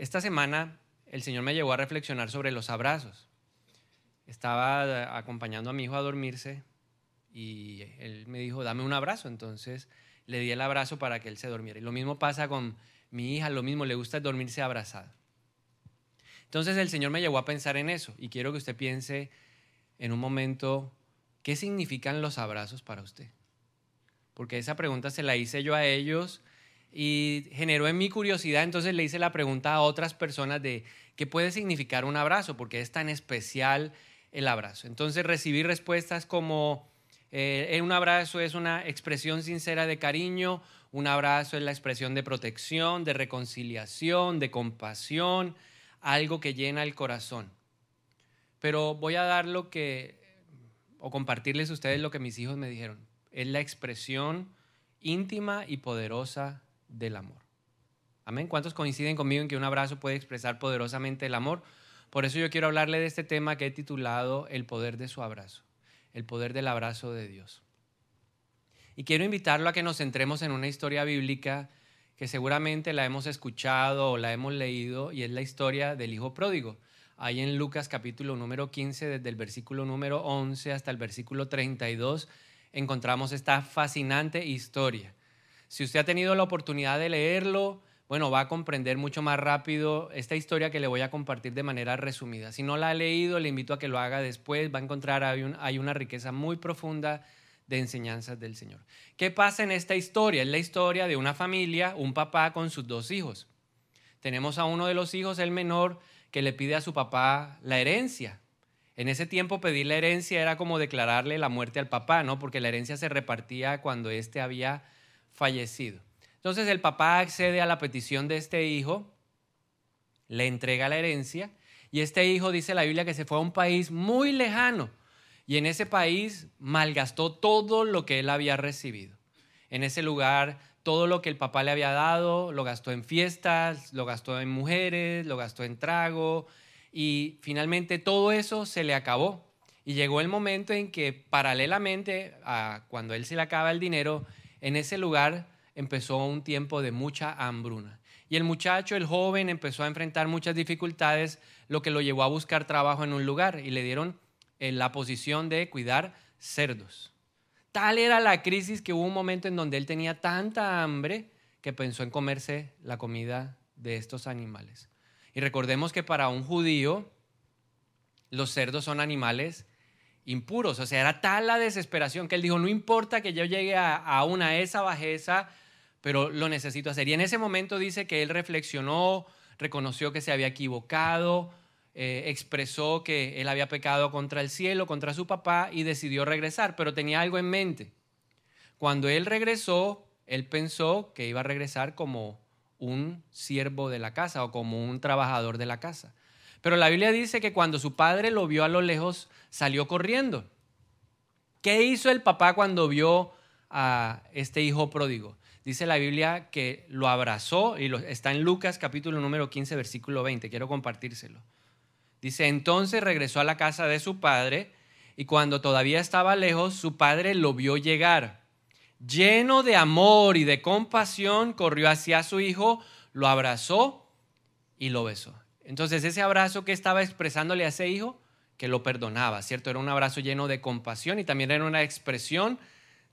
Esta semana el Señor me llevó a reflexionar sobre los abrazos. Estaba acompañando a mi hijo a dormirse y él me dijo, dame un abrazo. Entonces le di el abrazo para que él se durmiera. Y lo mismo pasa con mi hija, lo mismo, le gusta dormirse abrazada. Entonces el Señor me llevó a pensar en eso y quiero que usted piense en un momento qué significan los abrazos para usted. Porque esa pregunta se la hice yo a ellos y generó en mi curiosidad, entonces le hice la pregunta a otras personas de qué puede significar un abrazo, porque es tan especial el abrazo. Entonces recibí respuestas como eh, un abrazo es una expresión sincera de cariño, un abrazo es la expresión de protección, de reconciliación, de compasión, algo que llena el corazón. Pero voy a dar lo que, o compartirles a ustedes lo que mis hijos me dijeron. Es la expresión íntima y poderosa del amor. Amén. ¿Cuántos coinciden conmigo en que un abrazo puede expresar poderosamente el amor? Por eso yo quiero hablarle de este tema que he titulado El poder de su abrazo, el poder del abrazo de Dios. Y quiero invitarlo a que nos centremos en una historia bíblica que seguramente la hemos escuchado o la hemos leído y es la historia del Hijo Pródigo. Ahí en Lucas capítulo número 15, desde el versículo número 11 hasta el versículo 32, encontramos esta fascinante historia. Si usted ha tenido la oportunidad de leerlo, bueno, va a comprender mucho más rápido esta historia que le voy a compartir de manera resumida. Si no la ha leído, le invito a que lo haga después. Va a encontrar, hay, una riqueza muy profunda de enseñanzas del Señor. ¿Qué pasa en esta historia? Es la historia de una familia, un papá con sus dos hijos. Tenemos a uno de los hijos, el menor, que le pide a su papá la herencia. En ese tiempo pedir la herencia era como declararle la muerte al papá, ¿no? Porque la herencia se repartía cuando éste había fallecido. Entonces el papá accede a la petición de este hijo, le entrega la herencia y este hijo dice la Biblia que se fue a un país muy lejano y en ese país malgastó todo lo que él había recibido. En ese lugar todo lo que el papá le había dado lo gastó en fiestas, lo gastó en mujeres, lo gastó en trago y finalmente todo eso se le acabó. Y llegó el momento en que paralelamente a cuando él se le acaba el dinero, en ese lugar empezó un tiempo de mucha hambruna. Y el muchacho, el joven, empezó a enfrentar muchas dificultades, lo que lo llevó a buscar trabajo en un lugar y le dieron eh, la posición de cuidar cerdos. Tal era la crisis que hubo un momento en donde él tenía tanta hambre que pensó en comerse la comida de estos animales. Y recordemos que para un judío los cerdos son animales impuros. O sea, era tal la desesperación que él dijo, no importa que yo llegue a, una esa bajeza, pero lo necesito hacer. Y en ese momento dice que él reflexionó, reconoció que se había equivocado, eh, expresó que él había pecado contra el cielo, contra su papá y decidió regresar, pero tenía algo en mente. Cuando él regresó, él pensó que iba a regresar como un siervo de la casa o como un trabajador de la casa. Pero la Biblia dice que cuando su padre lo vio a lo lejos, salió corriendo. ¿Qué hizo el papá cuando vio a este hijo pródigo? Dice la Biblia que lo abrazó y está en Lucas capítulo número 15, versículo 20. Quiero compartírselo. Dice, entonces regresó a la casa de su padre y cuando todavía estaba lejos, su padre lo vio llegar. Lleno de amor y de compasión, corrió hacia su hijo, lo abrazó y lo besó. Entonces ese abrazo que estaba expresándole a ese hijo, que lo perdonaba, ¿cierto? Era un abrazo lleno de compasión y también era una expresión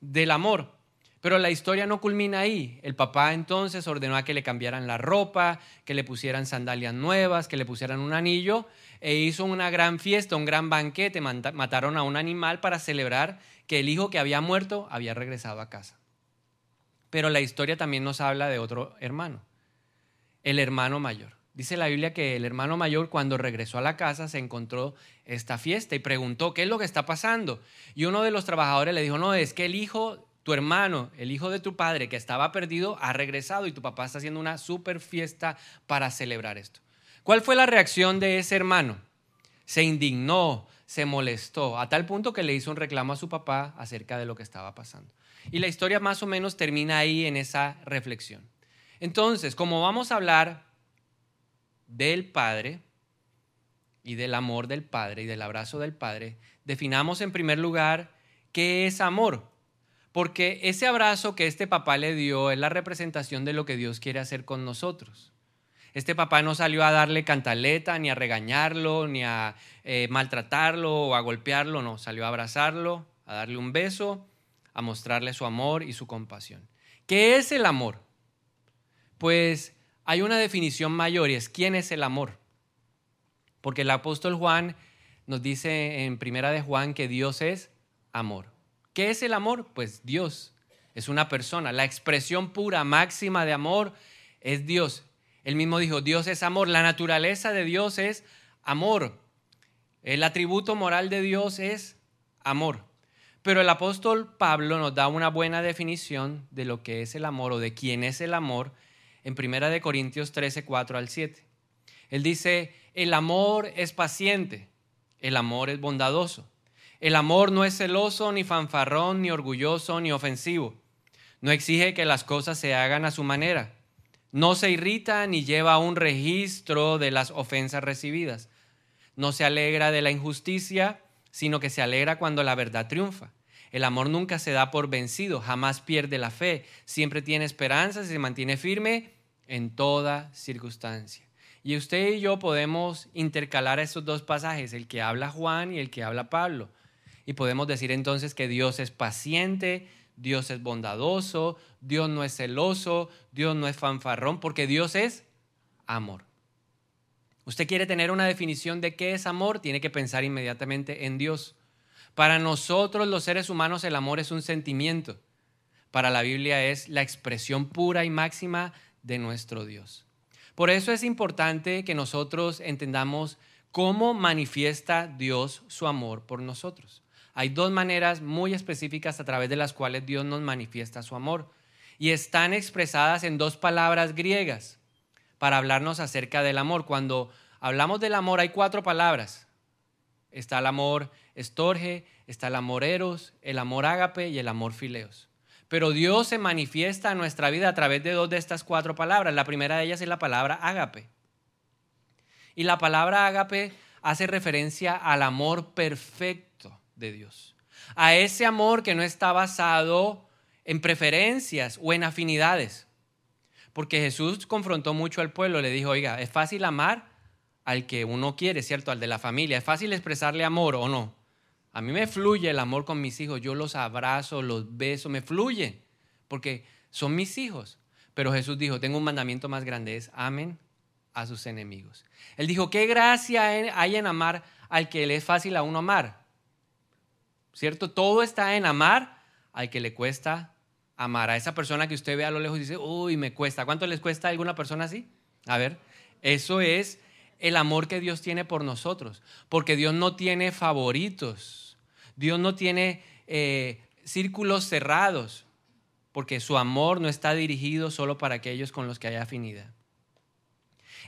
del amor. Pero la historia no culmina ahí. El papá entonces ordenó a que le cambiaran la ropa, que le pusieran sandalias nuevas, que le pusieran un anillo e hizo una gran fiesta, un gran banquete. Mataron a un animal para celebrar que el hijo que había muerto había regresado a casa. Pero la historia también nos habla de otro hermano, el hermano mayor. Dice la Biblia que el hermano mayor cuando regresó a la casa se encontró esta fiesta y preguntó, ¿qué es lo que está pasando? Y uno de los trabajadores le dijo, no, es que el hijo, tu hermano, el hijo de tu padre que estaba perdido, ha regresado y tu papá está haciendo una super fiesta para celebrar esto. ¿Cuál fue la reacción de ese hermano? Se indignó, se molestó, a tal punto que le hizo un reclamo a su papá acerca de lo que estaba pasando. Y la historia más o menos termina ahí en esa reflexión. Entonces, como vamos a hablar del Padre y del amor del Padre y del abrazo del Padre, definamos en primer lugar qué es amor. Porque ese abrazo que este papá le dio es la representación de lo que Dios quiere hacer con nosotros. Este papá no salió a darle cantaleta, ni a regañarlo, ni a eh, maltratarlo o a golpearlo, no, salió a abrazarlo, a darle un beso, a mostrarle su amor y su compasión. ¿Qué es el amor? Pues hay una definición mayor y es quién es el amor. Porque el apóstol Juan nos dice en Primera de Juan que Dios es amor. ¿Qué es el amor? Pues Dios es una persona. La expresión pura, máxima de amor es Dios. Él mismo dijo, Dios es amor. La naturaleza de Dios es amor. El atributo moral de Dios es amor. Pero el apóstol Pablo nos da una buena definición de lo que es el amor o de quién es el amor en 1 de Corintios 13, 4 al 7. Él dice, el amor es paciente, el amor es bondadoso. El amor no es celoso, ni fanfarrón, ni orgulloso, ni ofensivo. No exige que las cosas se hagan a su manera. No se irrita ni lleva un registro de las ofensas recibidas. No se alegra de la injusticia, sino que se alegra cuando la verdad triunfa. El amor nunca se da por vencido, jamás pierde la fe, siempre tiene esperanza se mantiene firme en toda circunstancia. Y usted y yo podemos intercalar esos dos pasajes, el que habla Juan y el que habla Pablo. Y podemos decir entonces que Dios es paciente, Dios es bondadoso, Dios no es celoso, Dios no es fanfarrón, porque Dios es amor. Usted quiere tener una definición de qué es amor, tiene que pensar inmediatamente en Dios. Para nosotros los seres humanos el amor es un sentimiento. Para la Biblia es la expresión pura y máxima de nuestro Dios. Por eso es importante que nosotros entendamos cómo manifiesta Dios su amor por nosotros. Hay dos maneras muy específicas a través de las cuales Dios nos manifiesta su amor y están expresadas en dos palabras griegas para hablarnos acerca del amor. Cuando hablamos del amor hay cuatro palabras. Está el amor estorge, está el amor eros, el amor ágape y el amor fileos. Pero Dios se manifiesta en nuestra vida a través de dos de estas cuatro palabras. La primera de ellas es la palabra ágape. Y la palabra ágape hace referencia al amor perfecto de Dios. A ese amor que no está basado en preferencias o en afinidades. Porque Jesús confrontó mucho al pueblo, le dijo, oiga, es fácil amar al que uno quiere, ¿cierto? Al de la familia. Es fácil expresarle amor o no. A mí me fluye el amor con mis hijos, yo los abrazo, los beso, me fluye, porque son mis hijos. Pero Jesús dijo, tengo un mandamiento más grande, es amen a sus enemigos. Él dijo, ¿qué gracia hay en amar al que le es fácil a uno amar? ¿Cierto? Todo está en amar al que le cuesta amar. A esa persona que usted ve a lo lejos y dice, uy, me cuesta. ¿Cuánto les cuesta a alguna persona así? A ver, eso es el amor que Dios tiene por nosotros, porque Dios no tiene favoritos. Dios no tiene eh, círculos cerrados, porque su amor no está dirigido solo para aquellos con los que hay afinidad.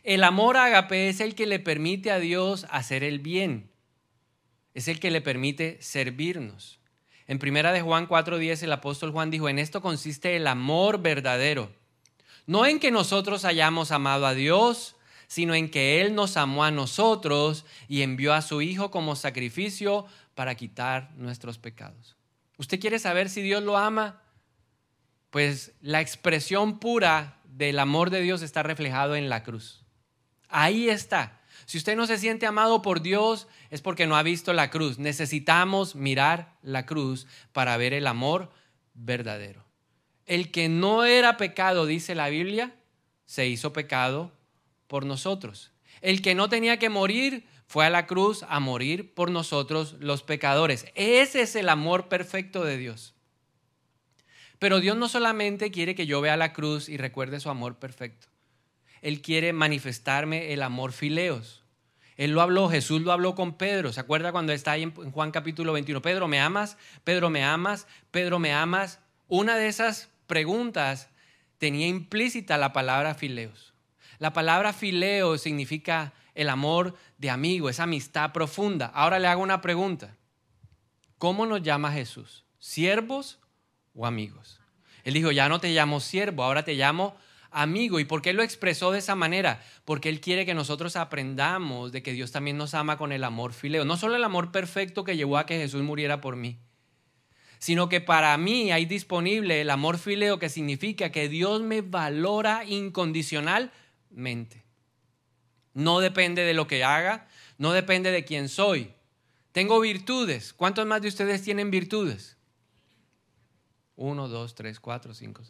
El amor agape es el que le permite a Dios hacer el bien, es el que le permite servirnos. En primera de Juan 4:10 el apóstol Juan dijo, "En esto consiste el amor verdadero, no en que nosotros hayamos amado a Dios, sino en que Él nos amó a nosotros y envió a su Hijo como sacrificio para quitar nuestros pecados. ¿Usted quiere saber si Dios lo ama? Pues la expresión pura del amor de Dios está reflejado en la cruz. Ahí está. Si usted no se siente amado por Dios, es porque no ha visto la cruz. Necesitamos mirar la cruz para ver el amor verdadero. El que no era pecado, dice la Biblia, se hizo pecado por nosotros. El que no tenía que morir, fue a la cruz a morir por nosotros los pecadores. Ese es el amor perfecto de Dios. Pero Dios no solamente quiere que yo vea la cruz y recuerde su amor perfecto. Él quiere manifestarme el amor fileos. Él lo habló, Jesús lo habló con Pedro. ¿Se acuerda cuando está ahí en Juan capítulo 21? Pedro, ¿me amas? Pedro, ¿me amas? Pedro, ¿me amas? Una de esas preguntas tenía implícita la palabra fileos. La palabra fileo significa el amor de amigo, esa amistad profunda. Ahora le hago una pregunta. ¿Cómo nos llama Jesús? ¿Siervos o amigos? Él dijo, ya no te llamo siervo, ahora te llamo amigo. ¿Y por qué lo expresó de esa manera? Porque Él quiere que nosotros aprendamos de que Dios también nos ama con el amor fileo. No solo el amor perfecto que llevó a que Jesús muriera por mí, sino que para mí hay disponible el amor fileo que significa que Dios me valora incondicionalmente. No depende de lo que haga, no depende de quién soy. Tengo virtudes. ¿Cuántos más de ustedes tienen virtudes? Uno, dos, tres, cuatro, cinco.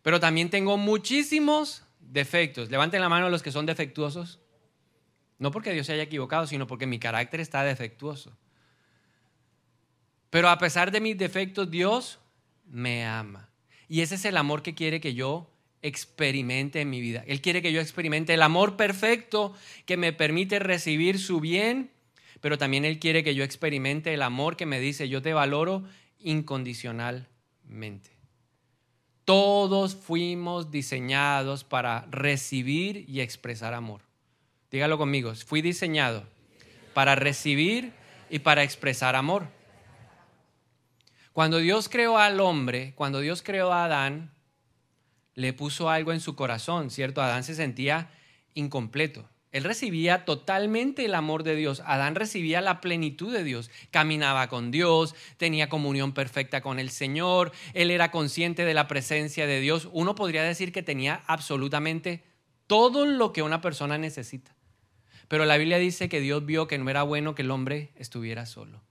Pero también tengo muchísimos defectos. Levanten la mano los que son defectuosos. No porque Dios se haya equivocado, sino porque mi carácter está defectuoso. Pero a pesar de mis defectos, Dios me ama. Y ese es el amor que quiere que yo experimente en mi vida. Él quiere que yo experimente el amor perfecto que me permite recibir su bien, pero también Él quiere que yo experimente el amor que me dice, yo te valoro incondicionalmente. Todos fuimos diseñados para recibir y expresar amor. Dígalo conmigo, fui diseñado para recibir y para expresar amor. Cuando Dios creó al hombre, cuando Dios creó a Adán, le puso algo en su corazón, ¿cierto? Adán se sentía incompleto. Él recibía totalmente el amor de Dios. Adán recibía la plenitud de Dios. Caminaba con Dios, tenía comunión perfecta con el Señor, él era consciente de la presencia de Dios. Uno podría decir que tenía absolutamente todo lo que una persona necesita. Pero la Biblia dice que Dios vio que no era bueno que el hombre estuviera solo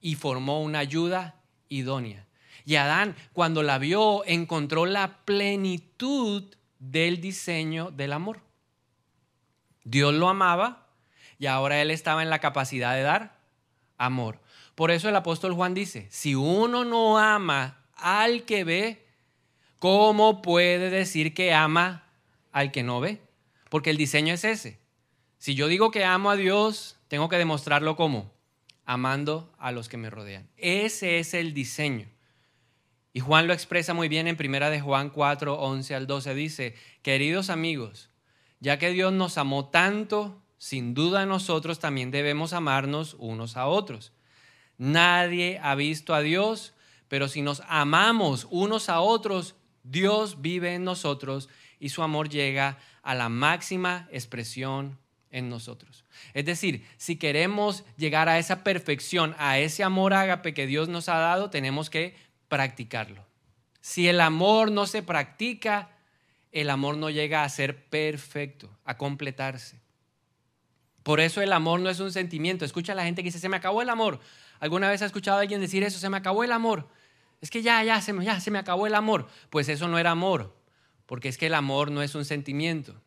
y formó una ayuda idónea. Y Adán, cuando la vio, encontró la plenitud del diseño del amor. Dios lo amaba y ahora él estaba en la capacidad de dar amor. Por eso el apóstol Juan dice, si uno no ama al que ve, ¿cómo puede decir que ama al que no ve? Porque el diseño es ese. Si yo digo que amo a Dios, tengo que demostrarlo como amando a los que me rodean. Ese es el diseño. Y Juan lo expresa muy bien en primera de Juan 4, 11 al 12. Dice, queridos amigos, ya que Dios nos amó tanto, sin duda nosotros también debemos amarnos unos a otros. Nadie ha visto a Dios, pero si nos amamos unos a otros, Dios vive en nosotros y su amor llega a la máxima expresión en nosotros. Es decir, si queremos llegar a esa perfección, a ese amor ágape que Dios nos ha dado, tenemos que practicarlo. Si el amor no se practica, el amor no llega a ser perfecto, a completarse. Por eso el amor no es un sentimiento. Escucha a la gente que dice, se me acabó el amor. ¿Alguna vez ha escuchado a alguien decir eso? Se me acabó el amor. Es que ya, ya, se me, ya, se me acabó el amor. Pues eso no era amor, porque es que el amor no es un sentimiento.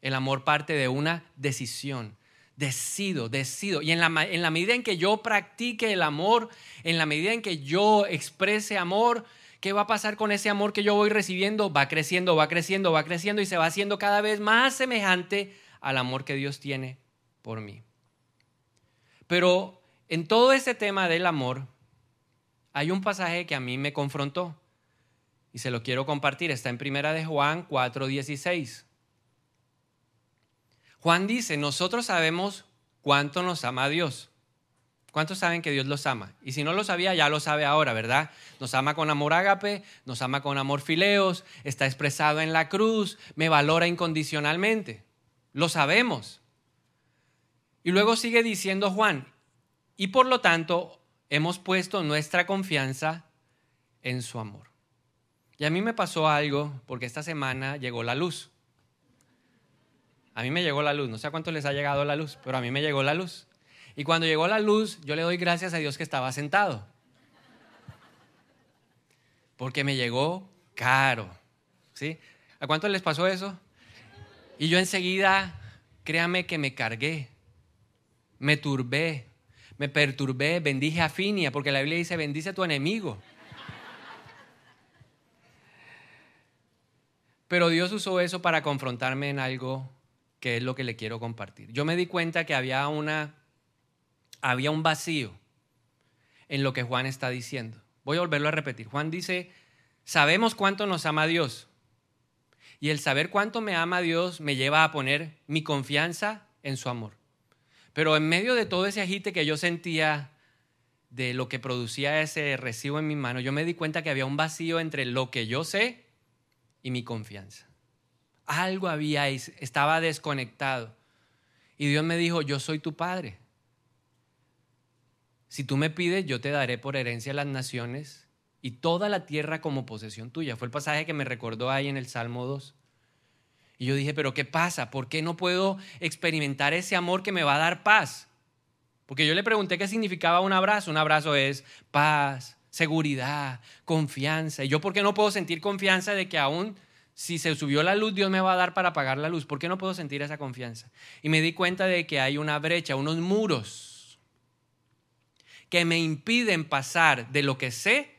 El amor parte de una decisión decido, decido. Y en la, medida en que yo practique el amor, en la medida en que yo exprese amor, ¿qué va a pasar con ese amor que yo voy recibiendo? Va creciendo, va creciendo, va creciendo y se va haciendo cada vez más semejante al amor que Dios tiene por mí. Pero en todo este tema del amor, hay un pasaje que a mí me confrontó y se lo quiero compartir. Está en Primera de Juan 4:16. Juan dice, nosotros sabemos cuánto nos ama Dios. ¿Cuántos saben que Dios los ama? Y si no lo sabía, ya lo sabe ahora, ¿verdad? Nos ama con amor ágape, nos ama con amor fileos, está expresado en la cruz, me valora incondicionalmente. Lo sabemos. Y luego sigue diciendo Juan, y por lo tanto hemos puesto nuestra confianza en su amor. Y a mí me pasó algo porque esta semana llegó la luz. A mí me llegó la luz, no sé a cuánto les ha llegado la luz, pero a mí me llegó la luz. Y cuando llegó la luz, yo le doy gracias a Dios que estaba sentado. Porque me llegó caro. ¿Sí? ¿A cuánto les pasó eso? Y yo enseguida, créame que me cargué, me turbé, me perturbé, bendije a Finia, porque la Biblia dice, bendice a tu enemigo. Pero Dios usó eso para confrontarme en algo que es lo que le quiero compartir. Yo me di cuenta que había, una, había un vacío en lo que Juan está diciendo. Voy a volverlo a repetir. Juan dice, sabemos cuánto nos ama Dios. Y el saber cuánto me ama Dios me lleva a poner mi confianza en su amor. Pero en medio de todo ese agite que yo sentía de lo que producía ese recibo en mi mano, yo me di cuenta que había un vacío entre lo que yo sé y mi confianza algo había, estaba desconectado. Y Dios me dijo, yo soy tu padre. Si tú me pides, yo te daré por herencia las naciones y toda la tierra como posesión tuya. Fue el pasaje que me recordó ahí en el Salmo 2. Y yo dije, pero ¿qué pasa? ¿Por qué no puedo experimentar ese amor que me va a dar paz? Porque yo le pregunté qué significaba un abrazo. Un abrazo es paz, seguridad, confianza. ¿Y yo por qué no puedo sentir confianza de que aún si se subió la luz, Dios me va a dar para apagar la luz? ¿Por qué no puedo sentir esa confianza? Y me di cuenta de que hay una brecha, unos muros que me impiden pasar de lo que sé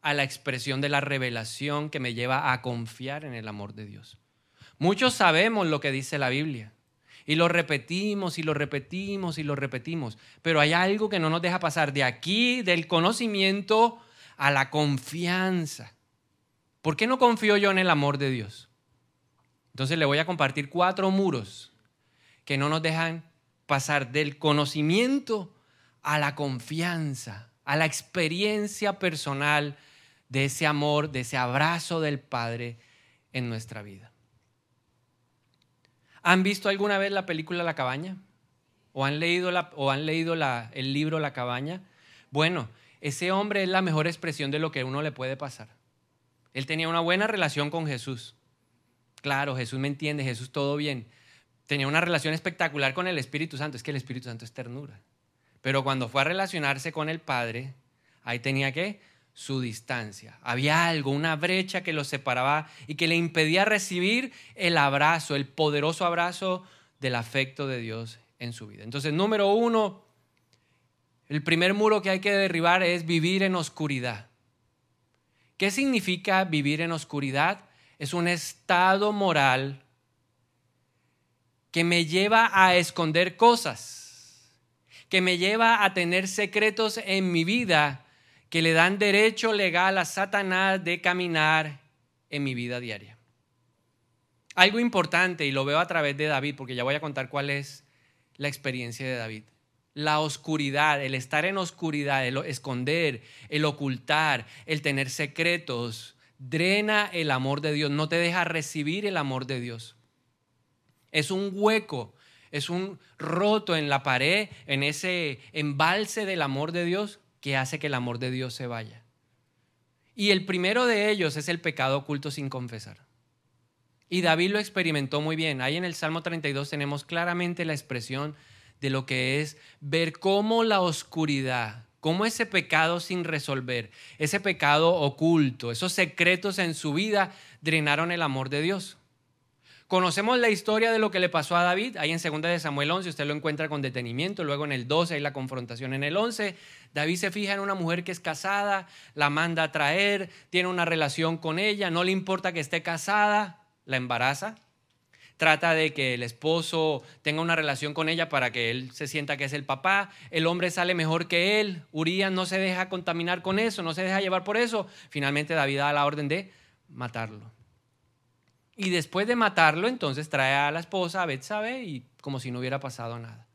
a la expresión de la revelación que me lleva a confiar en el amor de Dios. Muchos sabemos lo que dice la Biblia. Y lo repetimos y lo repetimos y lo repetimos. Pero hay algo que no nos deja pasar de aquí, del conocimiento, a la confianza. ¿Por qué no confío yo en el amor de Dios? Entonces le voy a compartir cuatro muros que no nos dejan pasar del conocimiento a la confianza, a la experiencia personal de ese amor, de ese abrazo del Padre en nuestra vida. ¿Han visto alguna vez la película La cabaña? ¿O han leído, o han leído el libro La cabaña? Bueno, ese hombre es la mejor expresión de lo que uno le puede pasar. Él tenía una buena relación con Jesús. Claro, Jesús me entiende, Jesús todo bien. Tenía una relación espectacular con el Espíritu Santo. Es que el Espíritu Santo es ternura. Pero cuando fue a relacionarse con el Padre, ahí tenía que su distancia. Había algo, una brecha que lo separaba y que le impedía recibir el abrazo, el poderoso abrazo del afecto de Dios en su vida. Entonces, número uno, el primer muro que hay que derribar es vivir en oscuridad. ¿Qué significa vivir en oscuridad? Es un estado moral que me lleva a esconder cosas, que me lleva a tener secretos en mi vida que le dan derecho legal a Satanás de caminar en mi vida diaria. Algo importante, y lo veo a través de David, porque ya voy a contar cuál es la experiencia de David. La oscuridad, el estar en oscuridad, el esconder, el ocultar, el tener secretos, drena el amor de Dios, no te deja recibir el amor de Dios. Es un hueco, es un roto en la pared, en ese embalse del amor de Dios que hace que el amor de Dios se vaya. Y el primero de ellos es el pecado oculto sin confesar. Y David lo experimentó muy bien. Ahí en el Salmo 32 tenemos claramente la expresión de lo que es ver cómo la oscuridad, cómo ese pecado sin resolver, ese pecado oculto, esos secretos en su vida drenaron el amor de Dios. Conocemos la historia de lo que le pasó a David, ahí en 2 de Samuel 11, usted lo encuentra con detenimiento, luego en el 12 hay la confrontación en el 11, David se fija en una mujer que es casada, la manda a traer, tiene una relación con ella, no le importa que esté casada, la embaraza, trata de que el esposo tenga una relación con ella para que él se sienta que es el papá, el hombre sale mejor que él, Urias no se deja contaminar con eso, no se deja llevar por eso, finalmente David da la orden de matarlo. Y después de matarlo, entonces trae a la esposa, a Betsabe, y como si no hubiera pasado nada.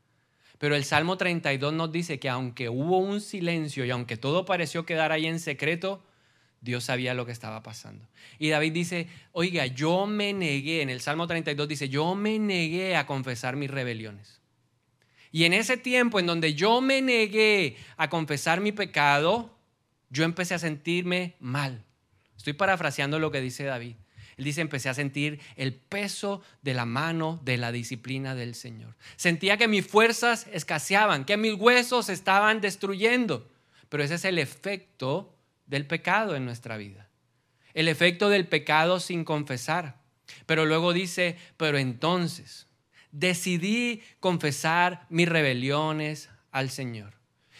Pero el Salmo 32 nos dice que aunque hubo un silencio y aunque todo pareció quedar ahí en secreto, Dios sabía lo que estaba pasando. Y David dice, oiga, yo me negué, en el Salmo 32 dice, yo me negué a confesar mis rebeliones. Y en ese tiempo en donde yo me negué a confesar mi pecado, yo empecé a sentirme mal. Estoy parafraseando lo que dice David. Él dice, empecé a sentir el peso de la mano de la disciplina del Señor. Sentía que mis fuerzas escaseaban, que mis huesos estaban destruyendo. Pero ese es el efecto del pecado en nuestra vida. El efecto del pecado sin confesar. Pero luego dice, pero entonces decidí confesar mis rebeliones al Señor.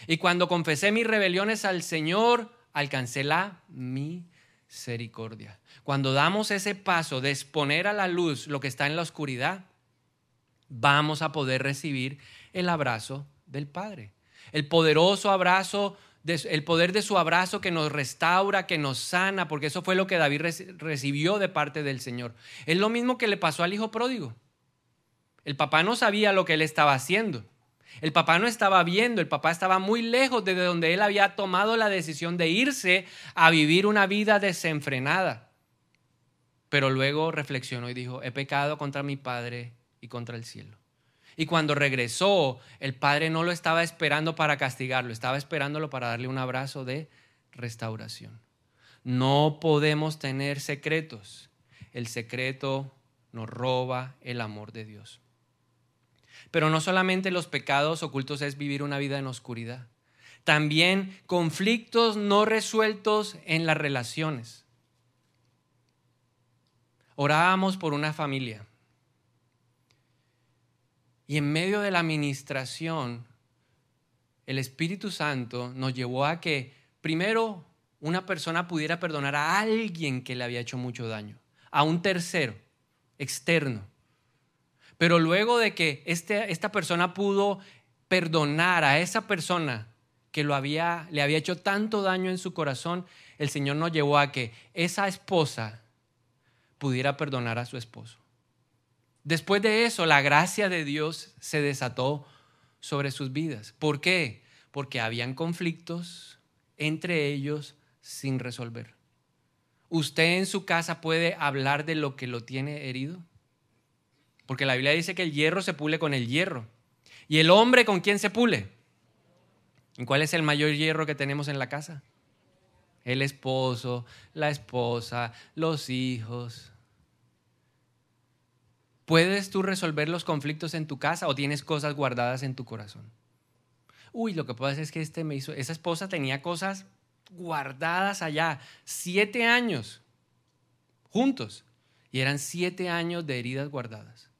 Y cuando confesé mis rebeliones al Señor, alcancé la misericordia. Cuando damos ese paso de exponer a la luz lo que está en la oscuridad, vamos a poder recibir el abrazo del Padre. El poderoso abrazo, el poder de su abrazo que nos restaura, que nos sana, porque eso fue lo que David recibió de parte del Señor. Es lo mismo que le pasó al hijo pródigo. El papá no sabía lo que él estaba haciendo. El papá no estaba viendo, el papá estaba muy lejos de donde él había tomado la decisión de irse a vivir una vida desenfrenada. Pero luego reflexionó y dijo, he pecado contra mi Padre y contra el cielo. Y cuando regresó, el Padre no lo estaba esperando para castigarlo, estaba esperándolo para darle un abrazo de restauración. No podemos tener secretos. El secreto nos roba el amor de Dios. Pero no solamente los pecados ocultos es vivir una vida en oscuridad, también conflictos no resueltos en las relaciones. Orábamos por una familia y en medio de la administración el Espíritu Santo nos llevó a que primero una persona pudiera perdonar a alguien que le había hecho mucho daño, a un tercero, externo. Pero luego de que este, esta persona pudo perdonar a esa persona que le había hecho tanto daño en su corazón, el Señor nos llevó a que esa esposa pudiera perdonar a su esposo. Después de eso, la gracia de Dios se desató sobre sus vidas. ¿Por qué? Porque habían conflictos entre ellos sin resolver. ¿Usted en su casa puede hablar de lo que lo tiene herido? Porque la Biblia dice que el hierro se pule con el hierro. ¿Y el hombre con quién se pule? ¿Y cuál es el mayor hierro que tenemos en la casa? El esposo, la esposa, los hijos. ¿Puedes tú resolver los conflictos en tu casa o tienes cosas guardadas en tu corazón? Uy, lo que pasa es que este me hizo, esa esposa tenía cosas guardadas allá, siete años juntos, y eran siete años de heridas guardadas.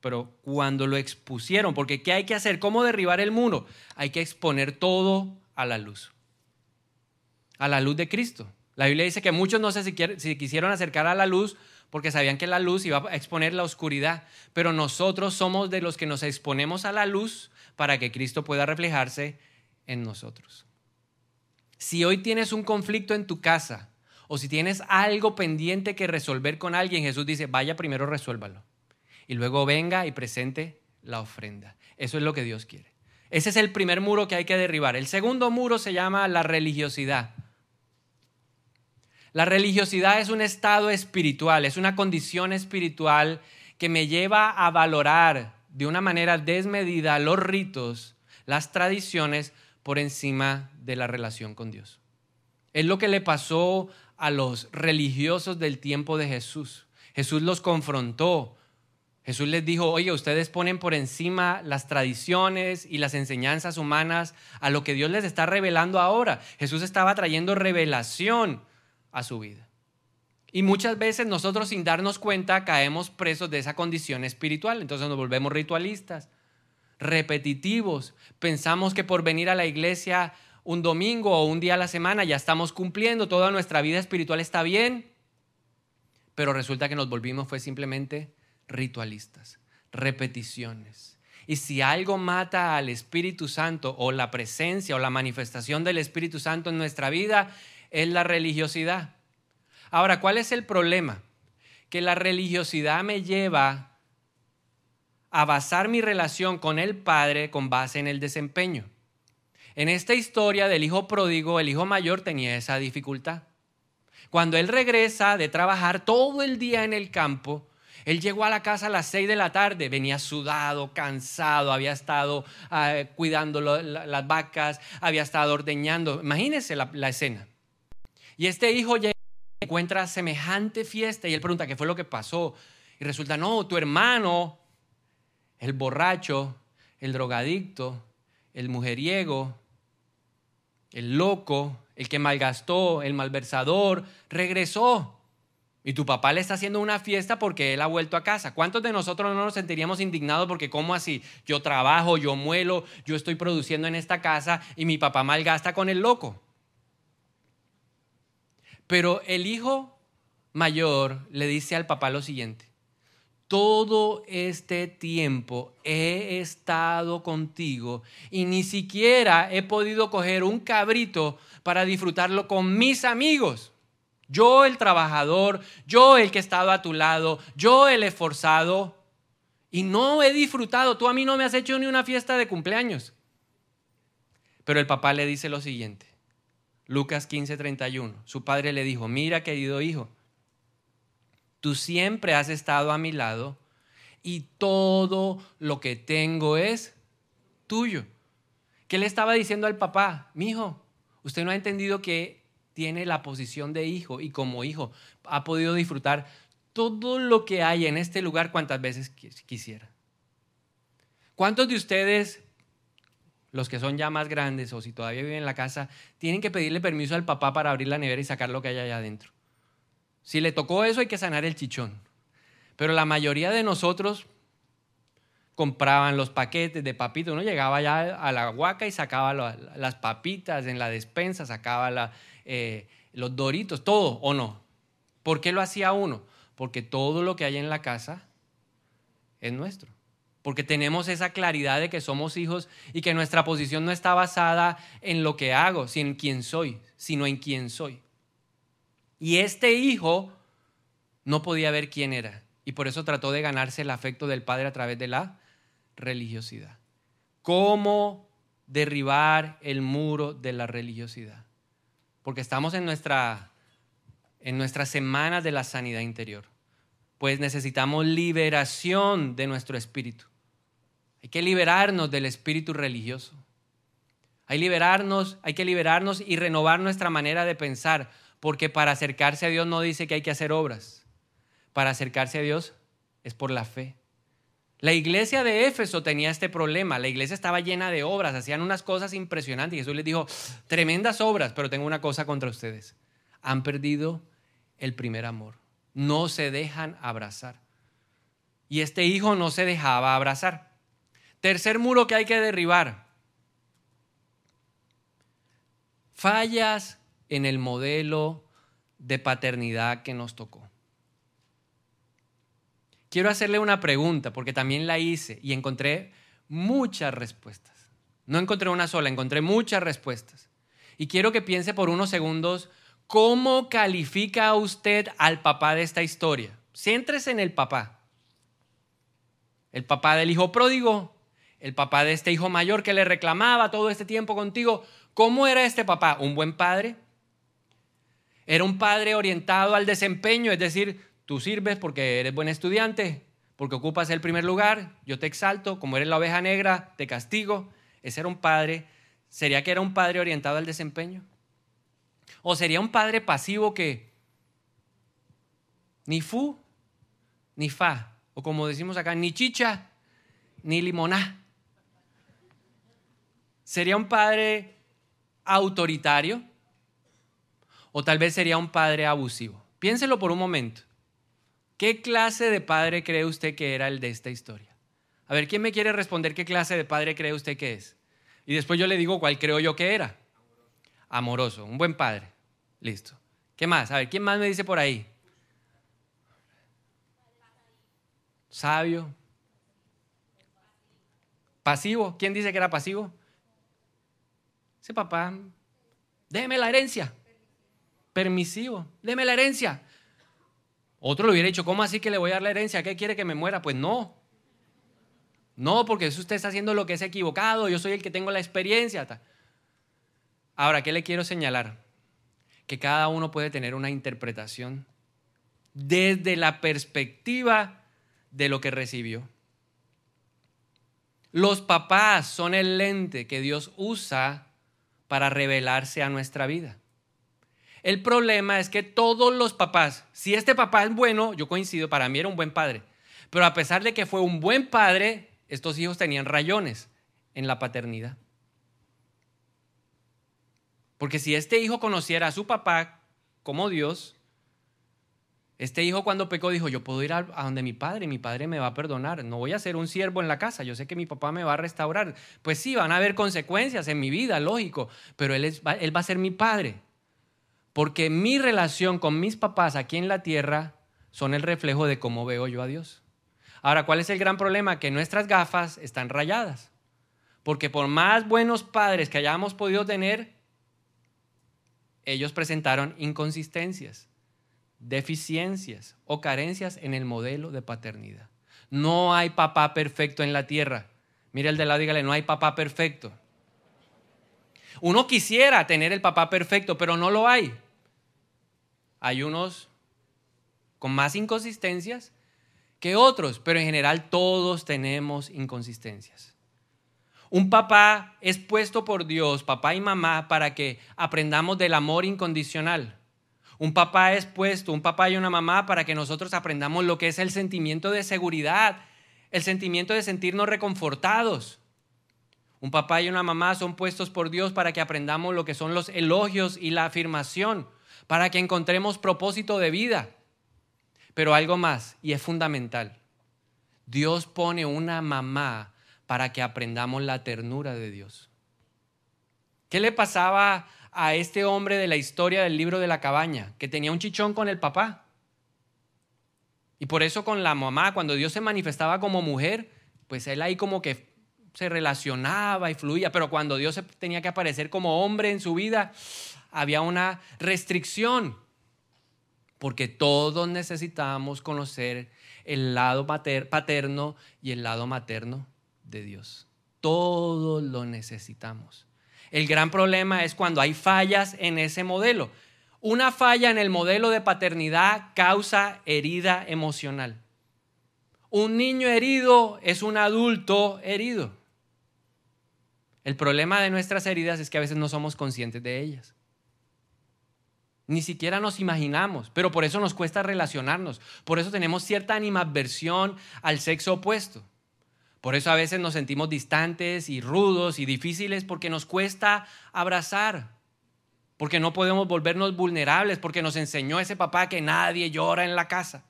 Pero cuando lo expusieron, porque ¿qué hay que hacer? ¿Cómo derribar el muro? Hay que exponer todo a la luz, a la luz de Cristo. La Biblia dice que muchos no si, si quisieron acercar a la luz porque sabían que la luz iba a exponer la oscuridad, pero nosotros somos de los que nos exponemos a la luz para que Cristo pueda reflejarse en nosotros. Si hoy tienes un conflicto en tu casa o si tienes algo pendiente que resolver con alguien, Jesús dice, vaya primero resuélvalo y luego venga y presente la ofrenda. Eso es lo que Dios quiere. Ese es el primer muro que hay que derribar. El segundo muro se llama la religiosidad. La religiosidad es un estado espiritual, es una condición espiritual que me lleva a valorar de una manera desmedida los ritos, las tradiciones por encima de la relación con Dios. Es lo que le pasó a los religiosos del tiempo de Jesús. Jesús los confrontó. Jesús les dijo, oye, ustedes ponen por encima las tradiciones y las enseñanzas humanas a lo que Dios les está revelando ahora. Jesús estaba trayendo revelación a su vida. Y muchas veces nosotros sin darnos cuenta caemos presos de esa condición espiritual. Entonces nos volvemos ritualistas, repetitivos. Pensamos que por venir a la iglesia un domingo o un día a la semana ya estamos cumpliendo, toda nuestra vida espiritual está bien. Pero resulta que nos volvimos fue simplemente ritualistas, repeticiones. Y si algo mata al Espíritu Santo o la presencia o la manifestación del Espíritu Santo en nuestra vida, es la religiosidad. Ahora, ¿cuál es el problema? Que la religiosidad me lleva a basar mi relación con el Padre con base en el desempeño. En esta historia del hijo pródigo, el hijo mayor tenía esa dificultad. Cuando él regresa de trabajar todo el día en el campo, él llegó a la casa a las seis de la tarde, venía sudado, cansado, había estado ah, cuidando las vacas, había estado ordeñando. Imagínense la escena. Y este hijo llega y encuentra semejante fiesta y él pregunta qué fue lo que pasó. Y resulta, no, tu hermano, el borracho, el drogadicto, el mujeriego, el loco, el que malgastó, el malversador, regresó. Y tu papá le está haciendo una fiesta porque él ha vuelto a casa. ¿Cuántos de nosotros no nos sentiríamos indignados porque cómo así? Yo trabajo, yo muelo, yo estoy produciendo en esta casa y mi papá malgasta con el loco. Pero el hijo mayor le dice al papá lo siguiente, todo este tiempo he estado contigo y ni siquiera he podido coger un cabrito para disfrutarlo con mis amigos. Yo el trabajador, yo el que he estado a tu lado, yo el esforzado y no he disfrutado. Tú a mí no me has hecho ni una fiesta de cumpleaños. Pero el papá le dice lo siguiente, Lucas 15:31. Su padre le dijo, mira querido hijo, tú siempre has estado a mi lado y todo lo que tengo es tuyo. ¿Qué le estaba diciendo al papá? Mi hijo, usted no ha entendido que tiene la posición de hijo y como hijo ha podido disfrutar todo lo que hay en este lugar cuantas veces quisiera. ¿Cuántos de ustedes, los que son ya más grandes o si todavía viven en la casa, tienen que pedirle permiso al papá para abrir la nevera y sacar lo que hay allá adentro? Si le tocó eso hay que sanar el chichón. Pero la mayoría de nosotros compraban los paquetes de papitas. Uno llegaba ya a la huaca y sacaba las papitas en la despensa, sacaba eh, los doritos, todo o no. ¿Por qué lo hacía uno? Porque todo lo que hay en la casa es nuestro. Porque tenemos esa claridad de que somos hijos y que nuestra posición no está basada en lo que hago, sino en quién soy, sino en quién soy. Y este hijo no podía ver quién era. Y por eso trató de ganarse el afecto del padre a través de la religiosidad. ¿Cómo derribar el muro de la religiosidad? Porque estamos en nuestra, en nuestra semana de la sanidad interior. Pues necesitamos liberación de nuestro espíritu. Hay que liberarnos del espíritu religioso. Hay, liberarnos, hay que liberarnos y renovar nuestra manera de pensar, porque para acercarse a Dios no dice que hay que hacer obras. Para acercarse a Dios es por la fe. La iglesia de Éfeso tenía este problema. La iglesia estaba llena de obras, hacían unas cosas impresionantes. Y Jesús les dijo, tremendas obras, pero tengo una cosa contra ustedes. Han perdido el primer amor. No se dejan abrazar. Y este hijo no se dejaba abrazar. Tercer muro que hay que derribar. Fallas en el modelo de paternidad que nos tocó quiero hacerle una pregunta, porque también la hice y encontré muchas respuestas. No encontré una sola, encontré muchas respuestas. Y quiero que piense por unos segundos cómo califica usted al papá de esta historia. Céntrese en el papá. El papá del hijo pródigo, el papá de este hijo mayor que le reclamaba todo este tiempo contigo. ¿Cómo era este papá? ¿Un buen padre? Era un padre orientado al desempeño, es decir, Tú sirves porque eres buen estudiante, porque ocupas el primer lugar, yo te exalto, como eres la oveja negra, te castigo. Ese era un padre. ¿Sería que era un padre orientado al desempeño? ¿O sería un padre pasivo que ni fu, ni fa, o como decimos acá, ni chicha, ni limoná? ¿Sería un padre autoritario? ¿O tal vez sería un padre abusivo? Piénselo por un momento. ¿Qué clase de padre cree usted que era el de esta historia? A ver, ¿quién me quiere responder qué clase de padre cree usted que es? Y después yo le digo cuál creo yo que era. Amoroso, un buen padre. Listo. ¿Qué más? A ver, ¿quién más me dice por ahí? Sabio. Pasivo. ¿Quién dice que era pasivo? Ese papá, déjeme la herencia. Permisivo, déme la herencia. Otro le hubiera dicho, ¿cómo así que le voy a dar la herencia? ¿Qué quiere que me muera? Pues no. No, porque eso usted está haciendo lo que es equivocado, yo soy el que tengo la experiencia. Ahora, ¿qué le quiero señalar? Que cada uno puede tener una interpretación desde la perspectiva de lo que recibió. Los papás son el lente que Dios usa para revelarse a nuestra vida. El problema es que todos los papás, si este papá es bueno, yo coincido, para mí era un buen padre, pero a pesar de que fue un buen padre, estos hijos tenían rayones en la paternidad. Porque si este hijo conociera a su papá como Dios, este hijo cuando pecó dijo, yo puedo ir a, donde mi padre, mi padre me va a perdonar, no voy a ser un siervo en la casa, yo sé que mi papá me va a restaurar. Pues sí, van a haber consecuencias en mi vida, lógico, pero él, él va a ser mi padre porque mi relación con mis papás aquí en la tierra son el reflejo de cómo veo yo a Dios. Ahora, ¿cuál es el gran problema? Que nuestras gafas están rayadas. Porque por más buenos padres que hayamos podido tener, ellos presentaron inconsistencias, deficiencias o carencias en el modelo de paternidad. No hay papá perfecto en la tierra. Mira el de lado, dígale, no hay papá perfecto. Uno quisiera tener el papá perfecto, pero no lo hay. Hay unos con más inconsistencias que otros, pero en general todos tenemos inconsistencias. Un papá es puesto por Dios, papá y mamá, para que aprendamos del amor incondicional. Un papá es puesto, un papá y una mamá para que nosotros aprendamos lo que es el sentimiento de seguridad, el sentimiento de sentirnos reconfortados. Un papá y una mamá son puestos por Dios para que aprendamos lo que son los elogios y la afirmación, para que encontremos propósito de vida. Pero algo más, y es fundamental, Dios pone una mamá para que aprendamos la ternura de Dios. ¿Qué le pasaba a este hombre de la historia del libro de la cabaña, que tenía un chichón con el papá? Y por eso con la mamá, cuando Dios se manifestaba como mujer, pues él ahí como que se relacionaba y fluía, pero cuando Dios tenía que aparecer como hombre en su vida, había una restricción, porque todos necesitábamos conocer el lado paterno y el lado materno de Dios. Todos lo necesitamos. El gran problema es cuando hay fallas en ese modelo. Una falla en el modelo de paternidad causa herida emocional. Un niño herido es un adulto herido. El problema de nuestras heridas es que a veces no somos conscientes de ellas. Ni siquiera nos imaginamos, pero por eso nos cuesta relacionarnos. Por eso tenemos cierta animadversión al sexo opuesto. Por eso a veces nos sentimos distantes y rudos y difíciles porque nos cuesta abrazar, porque no podemos volvernos vulnerables, porque nos enseñó ese papá que nadie llora en la casa.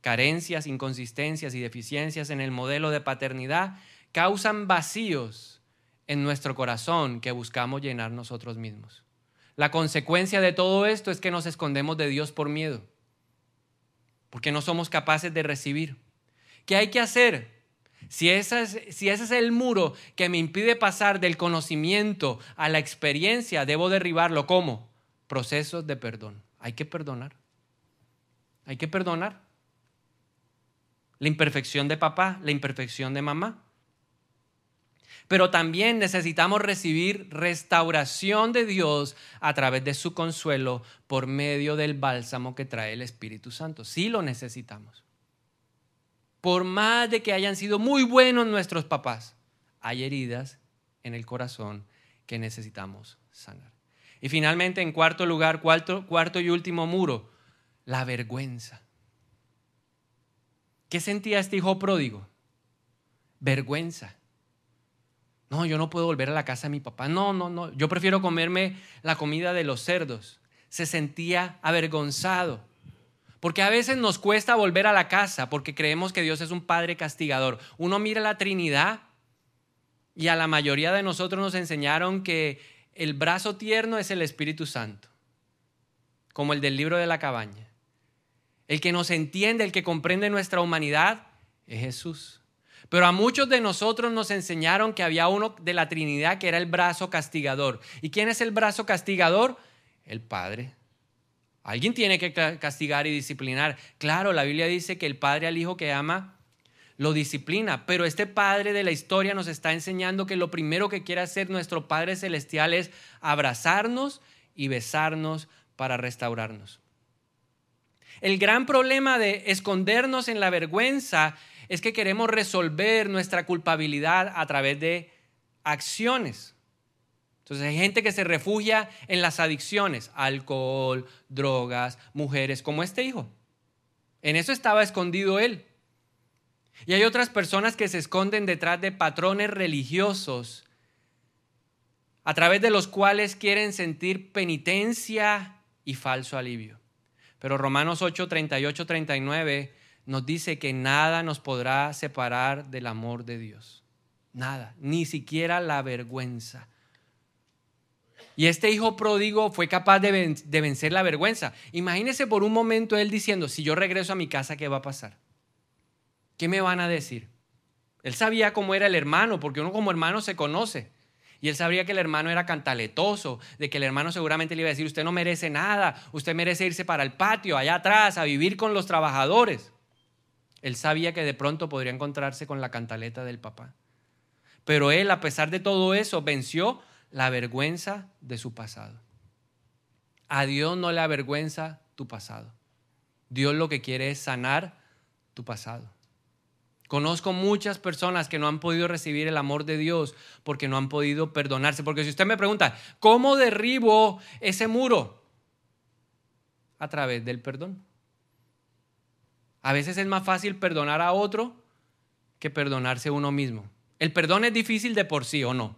Carencias, inconsistencias y deficiencias en el modelo de paternidad causan vacíos en nuestro corazón que buscamos llenar nosotros mismos. La consecuencia de todo esto es que nos escondemos de Dios por miedo, porque no somos capaces de recibir. ¿Qué hay que hacer? Si, ese es el muro que me impide pasar del conocimiento a la experiencia, debo derribarlo. ¿Cómo? Procesos de perdón. Hay que perdonar. Hay que perdonar. La imperfección de papá, la imperfección de mamá pero también necesitamos recibir restauración de Dios a través de su consuelo por medio del bálsamo que trae el Espíritu Santo. Sí lo necesitamos. Por más de que hayan sido muy buenos nuestros papás, hay heridas en el corazón que necesitamos sanar. Y finalmente, en cuarto lugar, cuarto, cuarto y último muro, la vergüenza. ¿Qué sentía este hijo pródigo? Vergüenza. No, yo no puedo volver a la casa de mi papá. No, no, no. Yo prefiero comerme la comida de los cerdos. Se sentía avergonzado. Porque a veces nos cuesta volver a la casa porque creemos que Dios es un Padre castigador. Uno mira la Trinidad y a la mayoría de nosotros nos enseñaron que el brazo tierno es el Espíritu Santo, como el del libro de la cabaña. El que nos entiende, el que comprende nuestra humanidad, es Jesús. Pero a muchos de nosotros nos enseñaron que había uno de la Trinidad que era el brazo castigador. ¿Y quién es el brazo castigador? El Padre. Alguien tiene que castigar y disciplinar. Claro, la Biblia dice que el Padre al Hijo que ama lo disciplina, pero este Padre de la historia nos está enseñando que lo primero que quiere hacer nuestro Padre Celestial es abrazarnos y besarnos para restaurarnos. El gran problema de escondernos en la vergüenza es que queremos resolver nuestra culpabilidad a través de acciones. Entonces hay gente que se refugia en las adicciones, alcohol, drogas, mujeres, como este hijo. En eso estaba escondido él. Y hay otras personas que se esconden detrás de patrones religiosos a través de los cuales quieren sentir penitencia y falso alivio. Pero Romanos 8, 38, 39 nos dice que nada nos podrá separar del amor de Dios. Nada, ni siquiera la vergüenza. Y este hijo pródigo fue capaz de, vencer la vergüenza. Imagínese por un momento él diciendo, si yo regreso a mi casa, ¿qué va a pasar? ¿Qué me van a decir? Él sabía cómo era el hermano, porque uno como hermano se conoce. Y él sabría que el hermano era cantaletoso, de que el hermano seguramente le iba a decir, usted no merece nada, usted merece irse para el patio, allá atrás, a vivir con los trabajadores. Él sabía que de pronto podría encontrarse con la cantaleta del papá. Pero él, a pesar de todo eso, venció la vergüenza de su pasado. A Dios no le avergüenza tu pasado. Dios lo que quiere es sanar tu pasado. Conozco muchas personas que no han podido recibir el amor de Dios porque no han podido perdonarse. Porque si usted me pregunta, ¿cómo derribo ese muro? A través del perdón. A veces es más fácil perdonar a otro que perdonarse uno mismo. El perdón es difícil de por sí o no.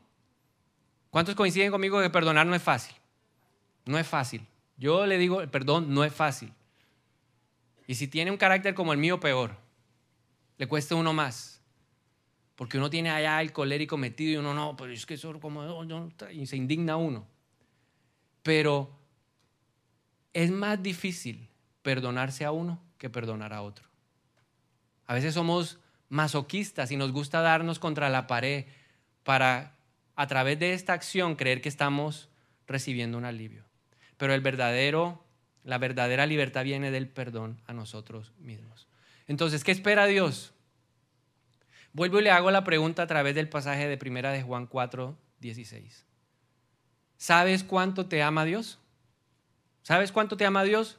¿Cuántos coinciden conmigo que perdonar no es fácil? No es fácil. Yo le digo, el perdón no es fácil. Y si tiene un carácter como el mío, peor. Le cuesta uno más. Porque uno tiene allá el colérico metido y uno no, pero es que eso como... Y se indigna uno. Pero es más difícil perdonarse a uno que perdonar a otro. A veces somos masoquistas y nos gusta darnos contra la pared para a través de esta acción creer que estamos recibiendo un alivio. Pero el verdadero, la verdadera libertad viene del perdón a nosotros mismos. Entonces, ¿qué espera Dios? Vuelvo y le hago la pregunta a través del pasaje de primera de Juan 4, 16. ¿Sabes cuánto te ama Dios? ¿Sabes cuánto te ama Dios?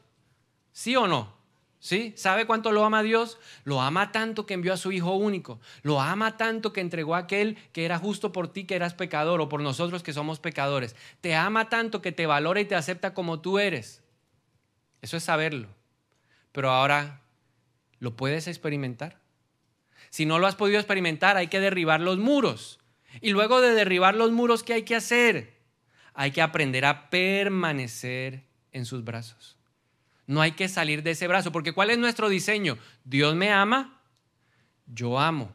¿Sí o no? ¿Sí? ¿Sabe cuánto lo ama Dios? Lo ama tanto que envió a su Hijo único. Lo ama tanto que entregó a aquel que era justo por ti, que eras pecador, o por nosotros que somos pecadores. Te ama tanto que te valora y te acepta como tú eres. Eso es saberlo. Pero ahora, ¿lo puedes experimentar? Si no lo has podido experimentar, hay que derribar los muros. Y luego de derribar los muros, ¿qué hay que hacer? Hay que aprender a permanecer en sus brazos. No hay que salir de ese brazo, porque ¿cuál es nuestro diseño? Dios me ama, yo amo.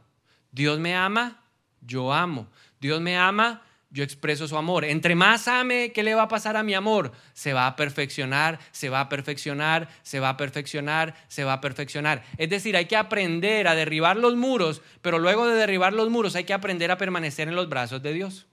Dios me ama, yo amo. Dios me ama, yo expreso su amor. Entre más ame, ¿qué le va a pasar a mi amor? Se va a perfeccionar, se va a perfeccionar, se va a perfeccionar, se va a perfeccionar. Es decir, hay que aprender a derribar los muros, pero luego de derribar los muros hay que aprender a permanecer en los brazos de Dios.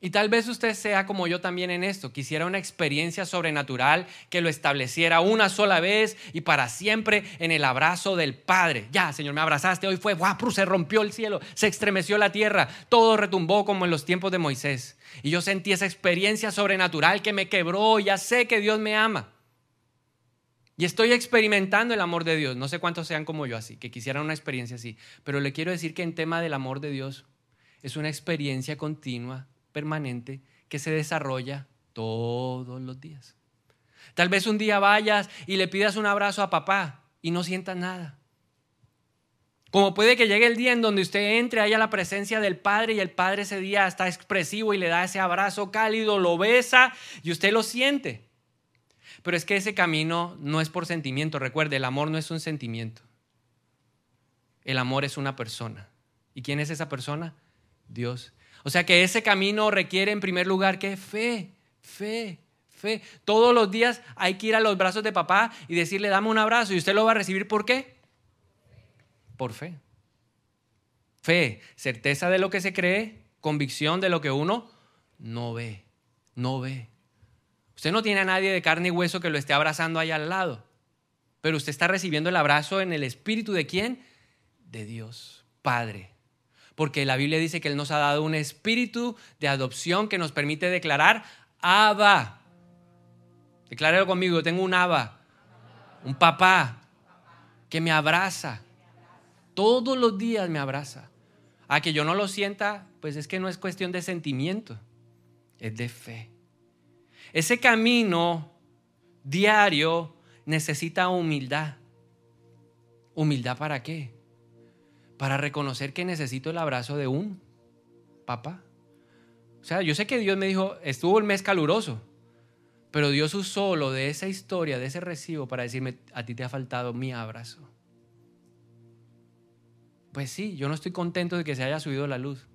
Y tal vez usted sea como yo también en esto, quisiera una experiencia sobrenatural que lo estableciera una sola vez y para siempre en el abrazo del Padre. Ya, Señor, me abrazaste, hoy fue, guapo, se rompió el cielo, se estremeció la tierra, todo retumbó como en los tiempos de Moisés. Y yo sentí esa experiencia sobrenatural que me quebró, ya sé que Dios me ama. Y estoy experimentando el amor de Dios. No sé cuántos sean como yo así, que quisieran una experiencia así, pero le quiero decir que en tema del amor de Dios es una experiencia continua permanente que se desarrolla todos los días. Tal vez un día vayas y le pidas un abrazo a papá y no sientas nada. Como puede que llegue el día en donde usted entre, haya la presencia del Padre y el Padre ese día está expresivo y le da ese abrazo cálido, lo besa y usted lo siente. Pero es que ese camino no es por sentimiento. Recuerde, el amor no es un sentimiento. El amor es una persona. ¿Y quién es esa persona? Dios o sea que ese camino requiere en primer lugar que fe, fe, fe. Todos los días hay que ir a los brazos de papá y decirle, dame un abrazo y usted lo va a recibir ¿por qué? Por fe. Fe, certeza de lo que se cree, convicción de lo que uno no ve, no ve. Usted no tiene a nadie de carne y hueso que lo esté abrazando ahí al lado, pero usted está recibiendo el abrazo en el espíritu de quién? De Dios, Padre porque la Biblia dice que Él nos ha dado un espíritu de adopción que nos permite declarar Abba. Declárelo conmigo, tengo un Abba, un papá que me abraza. Todos los días me abraza. A que yo no lo sienta, pues es que no es cuestión de sentimiento, es de fe. Ese camino diario necesita humildad. ¿Humildad para qué? Para reconocer que necesito el abrazo de un papá. O sea, yo sé que Dios me dijo, estuvo el mes caluroso, pero Dios usó lo de esa historia, de ese recibo, para decirme, a ti te ha faltado mi abrazo. Pues sí, yo no estoy contento de que se haya subido la luz,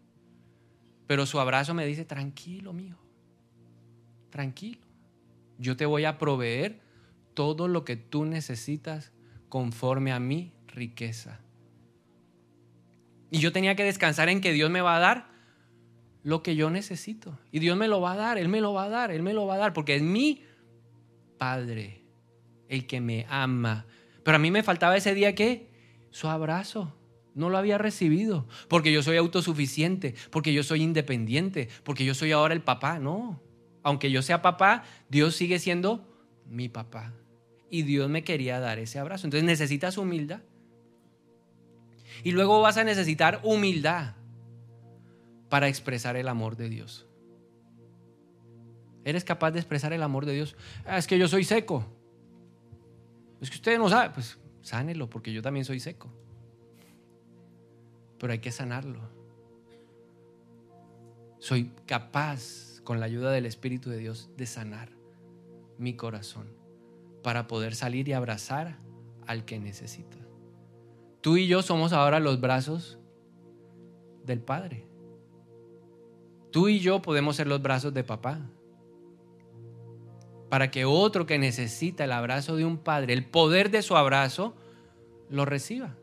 pero su abrazo me dice, tranquilo, mijo, tranquilo. Yo te voy a proveer todo lo que tú necesitas conforme a mi riqueza y yo tenía que descansar en que Dios me va a dar lo que yo necesito. Y Dios me lo va a dar, Él me lo va a dar, Él me lo va a dar, porque es mi Padre el que me ama. Pero a mí me faltaba ese día que su abrazo. No lo había recibido, porque yo soy autosuficiente, porque yo soy independiente, porque yo soy ahora el papá. No, aunque yo sea papá, Dios sigue siendo mi papá. Y Dios me quería dar ese abrazo. Entonces necesitas humildad. Y luego vas a necesitar humildad para expresar el amor de Dios. ¿Eres capaz de expresar el amor de Dios? Ah, es que yo soy seco. Es que usted no sabe. Pues sánelo, porque yo también soy seco. Pero hay que sanarlo. Soy capaz, con la ayuda del Espíritu de Dios, de sanar mi corazón para poder salir y abrazar al que necesita. Tú y yo somos ahora los brazos del Padre. Tú y yo podemos ser los brazos de papá. Para que otro que necesita el abrazo de un padre, el poder de su abrazo, lo reciba.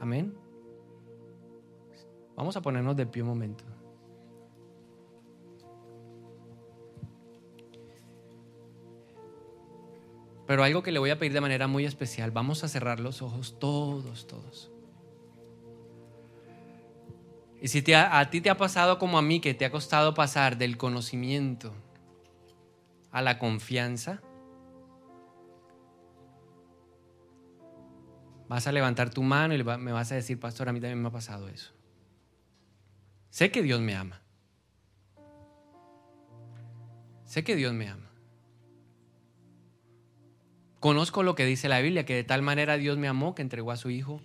Amén. Vamos a ponernos de pie un momento. Pero algo que le voy a pedir de manera muy especial, vamos a cerrar los ojos todos, todos. Y si a ti te ha pasado como a mí, que te ha costado pasar del conocimiento a la confianza, vas a levantar tu mano y me vas a decir, pastor, a mí también me ha pasado eso. Sé que Dios me ama. Sé que Dios me ama. Conozco lo que dice la Biblia, que de tal manera Dios me amó que entregó a su Hijo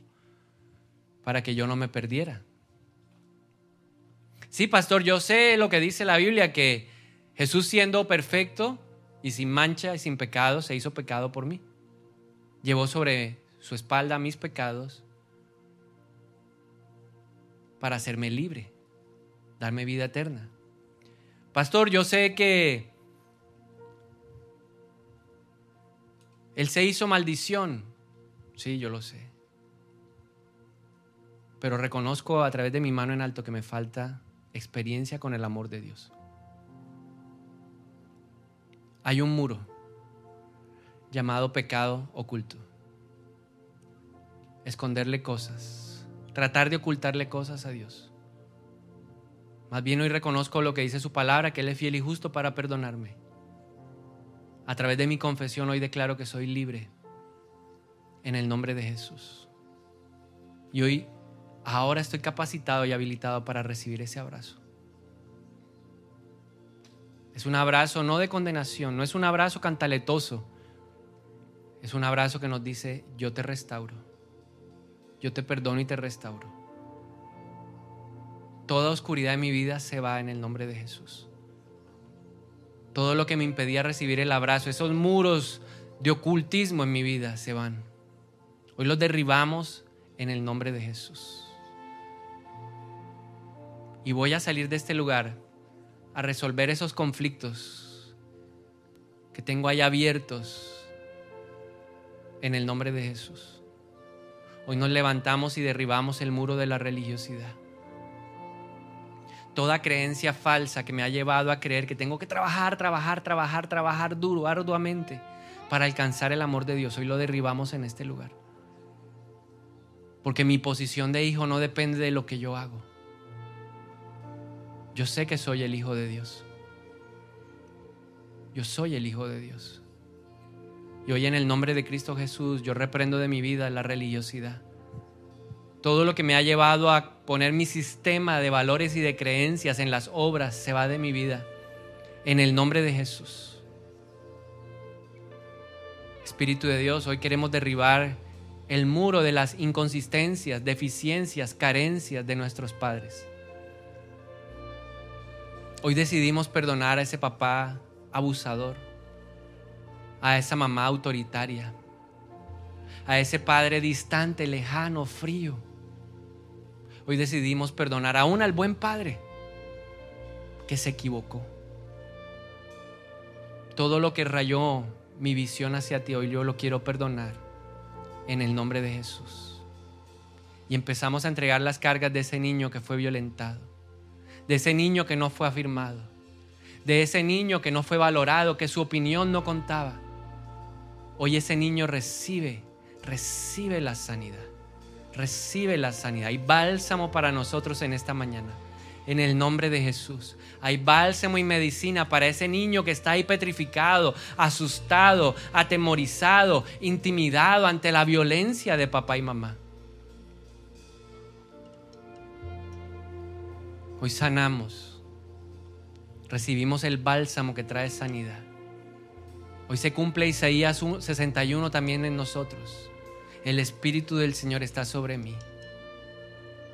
para que yo no me perdiera. Sí, pastor, yo sé lo que dice la Biblia, que Jesús siendo perfecto y sin mancha y sin pecado, se hizo pecado por mí. Llevó sobre su espalda mis pecados para hacerme libre, darme vida eterna. Pastor, yo sé que Él se hizo maldición. Sí, yo lo sé. Pero reconozco a través de mi mano en alto que me falta experiencia con el amor de Dios. Hay un muro llamado pecado oculto. Esconderle cosas, tratar de ocultarle cosas a Dios. Más bien hoy reconozco lo que dice su palabra, que Él es fiel y justo para perdonarme. A través de mi confesión hoy declaro que soy libre en el nombre de Jesús. Y hoy, ahora estoy capacitado y habilitado para recibir ese abrazo. Es un abrazo no de condenación, no es un abrazo cantaletoso. Es un abrazo que nos dice, yo te restauro. Yo te perdono y te restauro. Toda oscuridad de mi vida se va en el nombre de Jesús. Todo lo que me impedía recibir el abrazo, esos muros de ocultismo en mi vida se van. Hoy los derribamos en el nombre de Jesús. Y voy a salir de este lugar a resolver esos conflictos que tengo ahí abiertos en el nombre de Jesús. Hoy nos levantamos y derribamos el muro de la religiosidad toda creencia falsa que me ha llevado a creer que tengo que trabajar, trabajar, trabajar, trabajar duro, arduamente para alcanzar el amor de Dios. Hoy lo derribamos en este lugar. Porque mi posición de hijo no depende de lo que yo hago. Yo sé que soy el hijo de Dios. Yo soy el hijo de Dios. Y hoy en el nombre de Cristo Jesús yo reprendo de mi vida la religiosidad todo lo que me ha llevado a poner mi sistema de valores y de creencias en las obras se va de mi vida. En el nombre de Jesús. Espíritu de Dios, hoy queremos derribar el muro de las inconsistencias, deficiencias, carencias de nuestros padres. Hoy decidimos perdonar a ese papá abusador, a esa mamá autoritaria, a ese padre distante, lejano, frío Hoy decidimos perdonar aún al buen Padre que se equivocó. Todo lo que rayó mi visión hacia ti hoy yo lo quiero perdonar en el nombre de Jesús. Y empezamos a entregar las cargas de ese niño que fue violentado, de ese niño que no fue afirmado, de ese niño que no fue valorado, que su opinión no contaba. Hoy ese niño recibe, recibe la sanidad Recibe la sanidad. Hay bálsamo para nosotros en esta mañana. En el nombre de Jesús. Hay bálsamo y medicina para ese niño que está ahí petrificado, asustado, atemorizado, intimidado ante la violencia de papá y mamá. Hoy sanamos. Recibimos el bálsamo que trae sanidad. Hoy se cumple Isaías 61 también en nosotros. El Espíritu del Señor está sobre mí.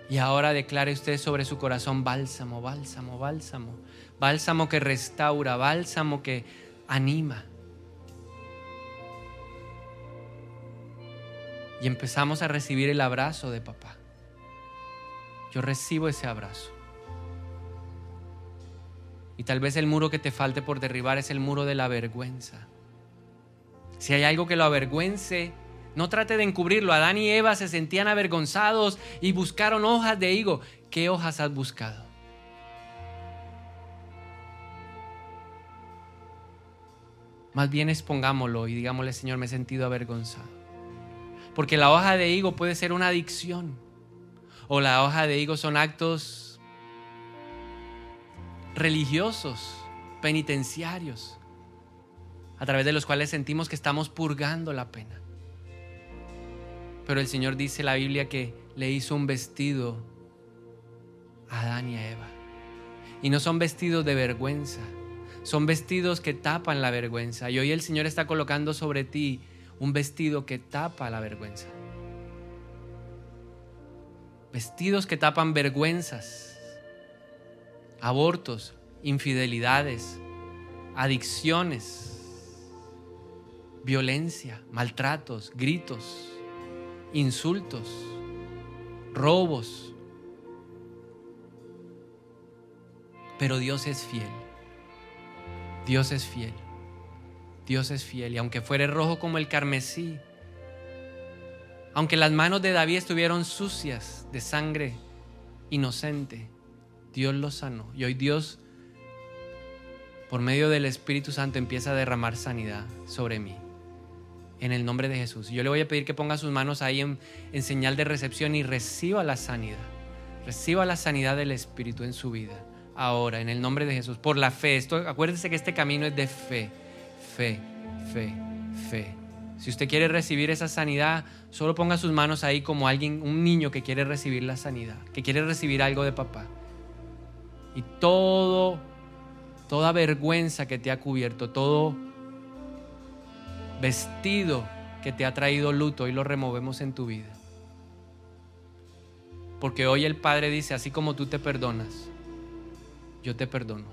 Y ahora declare usted sobre su corazón bálsamo, bálsamo, bálsamo. Bálsamo que restaura, bálsamo que anima. Y empezamos a recibir el abrazo de papá. Yo recibo ese abrazo. Y tal vez el muro que te falte por derribar es el muro de la vergüenza. Si hay algo que lo avergüence, no trate de encubrirlo. Adán y Eva se sentían avergonzados y buscaron hojas de higo. ¿Qué hojas has buscado? Más bien expongámoslo y digámosle, Señor, me he sentido avergonzado. Porque la hoja de higo puede ser una adicción. O la hoja de higo son actos religiosos, penitenciarios, a través de los cuales sentimos que estamos purgando la pena. Pero el Señor dice en la Biblia que le hizo un vestido a Adán y a Eva. Y no son vestidos de vergüenza, son vestidos que tapan la vergüenza. Y hoy el Señor está colocando sobre ti un vestido que tapa la vergüenza. Vestidos que tapan vergüenzas, abortos, infidelidades, adicciones, violencia, maltratos, gritos, insultos, robos. Pero Dios es fiel. Dios es fiel. Dios es fiel. Y aunque fuere rojo como el carmesí, aunque las manos de David estuvieron sucias de sangre inocente, Dios lo sanó. Y hoy Dios, por medio del Espíritu Santo, empieza a derramar sanidad sobre mí. En el nombre de Jesús. Yo le voy a pedir que ponga sus manos ahí en, señal de recepción y reciba la sanidad. Reciba la sanidad del Espíritu en su vida. Ahora, en el nombre de Jesús. Por la fe. Esto, acuérdese que este camino es de fe. Fe, fe, fe. Si usted quiere recibir esa sanidad, solo ponga sus manos ahí como alguien, un niño que quiere recibir la sanidad, que quiere recibir algo de papá. Y todo, toda vergüenza que te ha cubierto, todo vestido que te ha traído luto, hoy lo removemos en tu vida. Porque hoy el Padre dice, así como tú te perdonas, yo te perdono.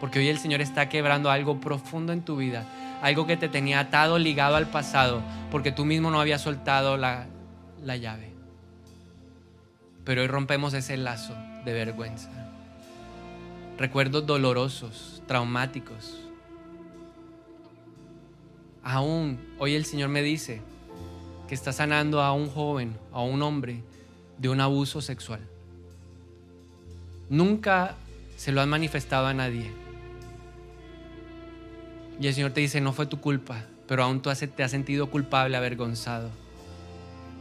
Porque hoy el Señor está quebrando algo profundo en tu vida algo que te tenía atado, ligado al pasado, porque tú mismo no habías soltado la, la llave. Pero hoy rompemos ese lazo de vergüenza. Recuerdos dolorosos, traumáticos. Aún hoy el Señor me dice que está sanando a un joven, a un hombre de un abuso sexual. Nunca se lo han manifestado a nadie y el Señor te dice, no fue tu culpa, pero aún tú te has sentido culpable, avergonzado.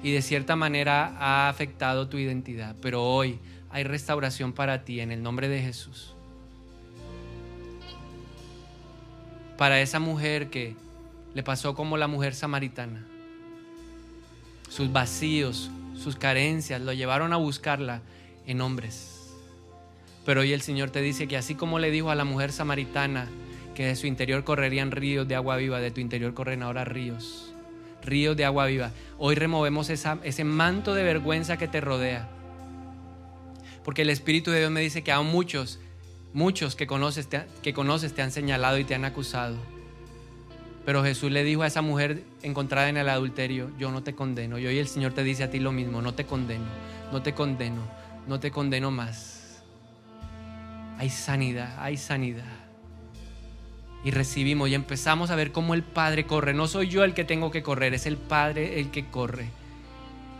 Y de cierta manera ha afectado tu identidad, pero hoy hay restauración para ti en el nombre de Jesús. Para esa mujer que le pasó como la mujer samaritana. Sus vacíos, sus carencias lo llevaron a buscarla en hombres. Pero hoy el Señor te dice que así como le dijo a la mujer samaritana, que de su interior correrían ríos de agua viva, de tu interior corren ahora ríos, ríos de agua viva. Hoy removemos ese manto de vergüenza que te rodea. Porque el Espíritu de Dios me dice que a muchos, muchos que conoces, te, que conoces te han señalado y te han acusado. Pero Jesús le dijo a esa mujer encontrada en el adulterio, yo no te condeno. Y hoy el Señor te dice a ti lo mismo, no te condeno, no te condeno, no te condeno más. Hay sanidad, hay sanidad y recibimos y empezamos a ver cómo el Padre corre. No soy yo el que tengo que correr, es el Padre el que corre.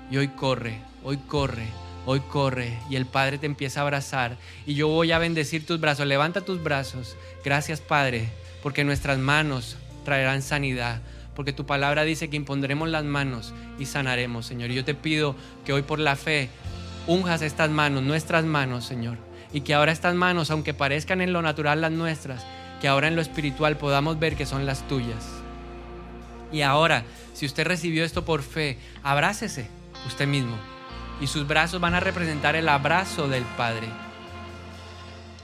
Y hoy corre, hoy corre, hoy corre. Y el Padre te empieza a abrazar. Y yo voy a bendecir tus brazos. Levanta tus brazos. Gracias Padre, porque nuestras manos traerán sanidad. Porque tu palabra dice que impondremos las manos y sanaremos, Señor. Y yo te pido que hoy por la fe unjas estas manos, nuestras manos, Señor. Y que ahora estas manos, aunque parezcan en lo natural las nuestras, que ahora en lo espiritual podamos ver que son las tuyas. Y ahora, si usted recibió esto por fe, abrácese usted mismo. Y sus brazos van a representar el abrazo del Padre.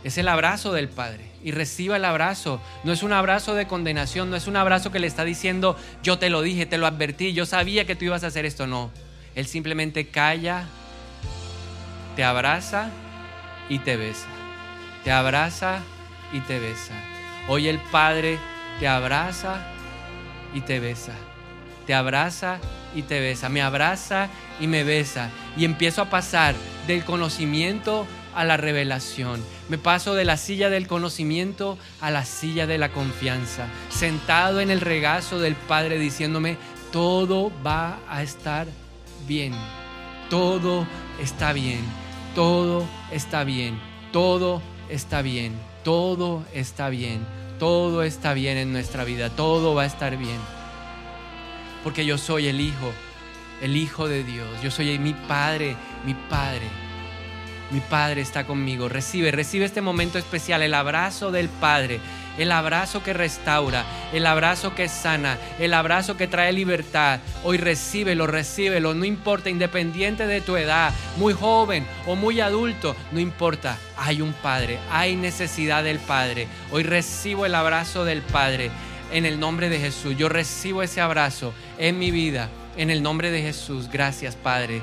Es el abrazo del Padre. Y reciba el abrazo. No es un abrazo de condenación, no es un abrazo que le está diciendo, yo te lo dije, te lo advertí, yo sabía que tú ibas a hacer esto. No. Él simplemente calla, te abraza y te besa. Te abraza y te besa. Hoy el Padre te abraza y te besa. Te abraza y te besa. Me abraza y me besa. Y empiezo a pasar del conocimiento a la revelación. Me paso de la silla del conocimiento a la silla de la confianza. Sentado en el regazo del Padre diciéndome, todo va a estar bien. Todo está bien. Todo está bien. Todo está bien. Todo está bien. Todo está bien en nuestra vida. Todo va a estar bien. Porque yo soy el Hijo, el Hijo de Dios. Yo soy mi Padre, mi Padre. Mi Padre está conmigo. Recibe, recibe este momento especial, el abrazo del Padre, el abrazo que restaura, el abrazo que sana, el abrazo que trae libertad. Hoy recíbelo, recíbelo, no importa, independiente de tu edad, muy joven o muy adulto, no importa. Hay un Padre, hay necesidad del Padre. Hoy recibo el abrazo del Padre en el nombre de Jesús. Yo recibo ese abrazo en mi vida, en el nombre de Jesús. Gracias, Padre.